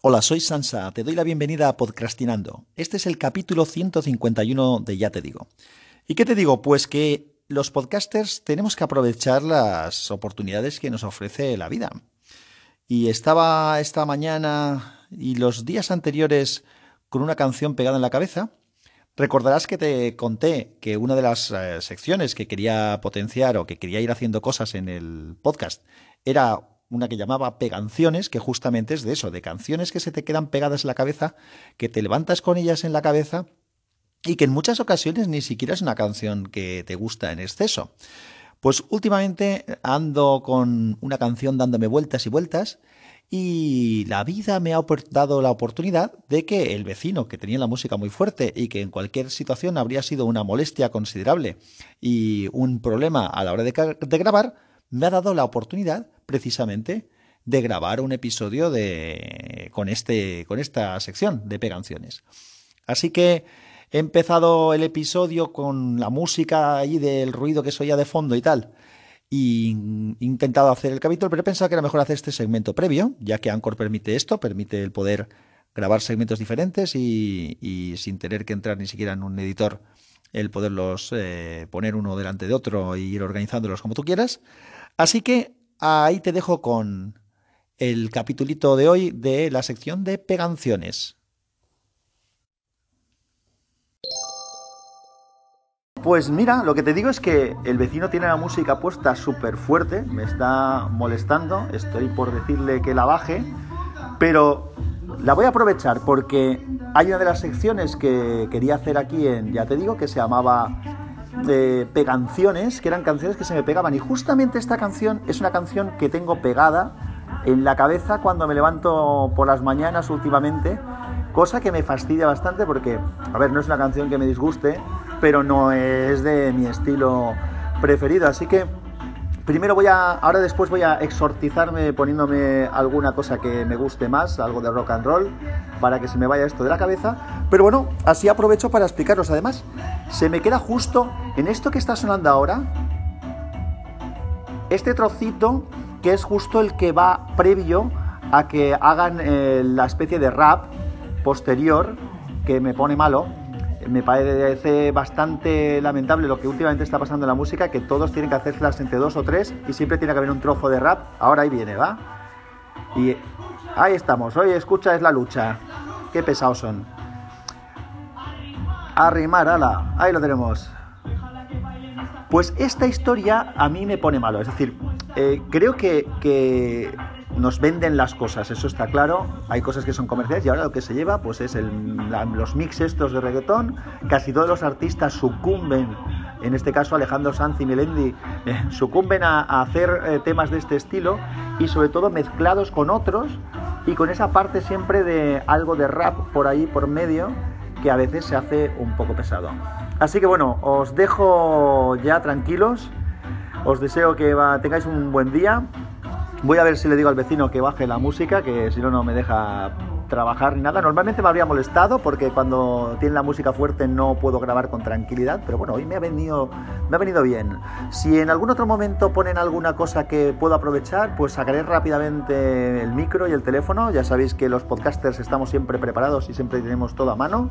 Hola, soy Sansa, te doy la bienvenida a Podcastinando. Este es el capítulo 151 de Ya te digo. ¿Y qué te digo? Pues que los podcasters tenemos que aprovechar las oportunidades que nos ofrece la vida. Y estaba esta mañana y los días anteriores con una canción pegada en la cabeza. Recordarás que te conté que una de las eh, secciones que quería potenciar o que quería ir haciendo cosas en el podcast era una que llamaba Peganciones, que justamente es de eso, de canciones que se te quedan pegadas en la cabeza, que te levantas con ellas en la cabeza y que en muchas ocasiones ni siquiera es una canción que te gusta en exceso. Pues últimamente ando con una canción dándome vueltas y vueltas y la vida me ha dado la oportunidad de que el vecino, que tenía la música muy fuerte y que en cualquier situación habría sido una molestia considerable y un problema a la hora de, de grabar, me ha dado la oportunidad precisamente de grabar un episodio de, con, este, con esta sección de peganciones. Así que he empezado el episodio con la música ahí del ruido que se oía de fondo y tal. Y he intentado hacer el capítulo, pero he pensado que era mejor hacer este segmento previo, ya que Anchor permite esto, permite el poder grabar segmentos diferentes y, sin tener que entrar ni siquiera en un editor, el poderlos eh, poner uno delante de otro e ir organizándolos como tú quieras. Así que ahí te dejo con el capitulito de hoy de la sección de peganciones. Pues mira, lo que te digo es que el vecino tiene la música puesta súper fuerte, me está molestando, estoy por decirle que la baje, pero la voy a aprovechar porque hay una de las secciones que quería hacer aquí en, ya te digo, que se llamaba de peganciones, que eran canciones que se me pegaban. Y justamente esta canción es una canción que tengo pegada en la cabeza cuando me levanto por las mañanas últimamente, cosa que me fastidia bastante porque, a ver, no es una canción que me disguste, pero no es de mi estilo preferido. Así que Primero voy a, ahora después voy a exorcizarme poniéndome alguna cosa que me guste más, algo de rock and roll, para que se me vaya esto de la cabeza. Pero bueno, así aprovecho para explicaros. Además, se me queda justo en esto que está sonando ahora, este trocito que es justo el que va previo a que hagan eh, la especie de rap posterior que me pone malo me parece bastante lamentable lo que últimamente está pasando en la música, que todos tienen que hacerlas entre dos o tres y siempre tiene que haber un trozo de rap. Ahora ahí viene, ¿va? Y ahí estamos. Hoy escucha es la lucha. Qué pesados son. Arrimar, ala. Ahí lo tenemos. Pues esta historia a mí me pone malo. Es decir, eh, creo que nos venden las cosas, eso está claro. Hay cosas que son comerciales y ahora lo que se lleva pues es los mix estos de reggaetón. Casi todos los artistas sucumben, en este caso Alejandro Sanz y Melendi, eh, sucumben a, hacer eh, temas de este estilo y sobre todo mezclados con otros y con esa parte siempre de algo de rap por ahí por medio que a veces se hace un poco pesado. Así que bueno, os dejo ya tranquilos. Os deseo que tengáis un buen día Voy a ver si le digo al vecino que baje la música, que si no, no me deja trabajar ni nada. Normalmente me habría molestado porque cuando tiene la música fuerte no puedo grabar con tranquilidad, pero bueno, hoy me ha venido, me ha venido bien. Si en algún otro momento ponen alguna cosa que puedo aprovechar, pues sacaré rápidamente el micro y el teléfono. Ya sabéis que los podcasters estamos siempre preparados y siempre tenemos todo a mano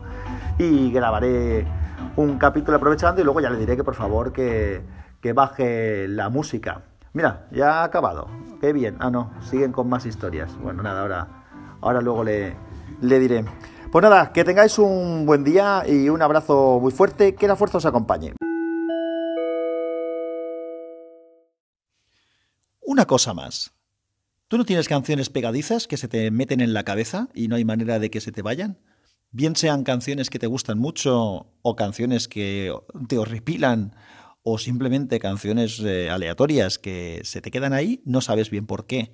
y grabaré un capítulo aprovechando y luego ya le diré que por favor que, que baje la música. Mira, ya ha acabado. Qué bien. Ah, no, siguen con más historias. Bueno, nada, ahora, ahora luego le, le diré. Pues nada, que tengáis un buen día y un abrazo muy fuerte. Que la fuerza os acompañe. Una cosa más. ¿Tú no tienes canciones pegadizas que se te meten en la cabeza y no hay manera de que se te vayan? Bien sean canciones que te gustan mucho o canciones que te horripilan o simplemente canciones eh, aleatorias que se te quedan ahí, no sabes bien por qué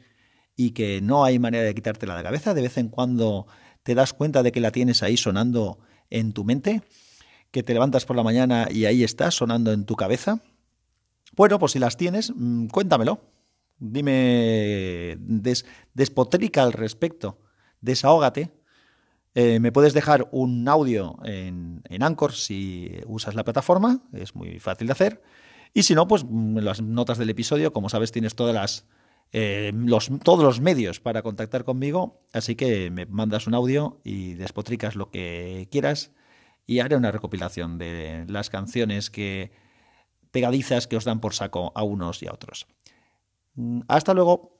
y que no hay manera de quitártela de la cabeza, de vez en cuando te das cuenta de que la tienes ahí sonando en tu mente, que te levantas por la mañana y ahí está sonando en tu cabeza. Bueno, pues si las tienes, mm, cuéntamelo. Dime, des, despotrica al respecto, desahógate eh, me puedes dejar un audio en, en, Anchor si usas la plataforma, es muy fácil de hacer. Y si no, pues en las notas del episodio, como sabes, tienes todas las eh, los, todos los medios para contactar conmigo, así que me mandas un audio y despotricas lo que quieras y haré una recopilación de las canciones que pegadizas que os dan por saco a unos y a otros. Mm, hasta luego.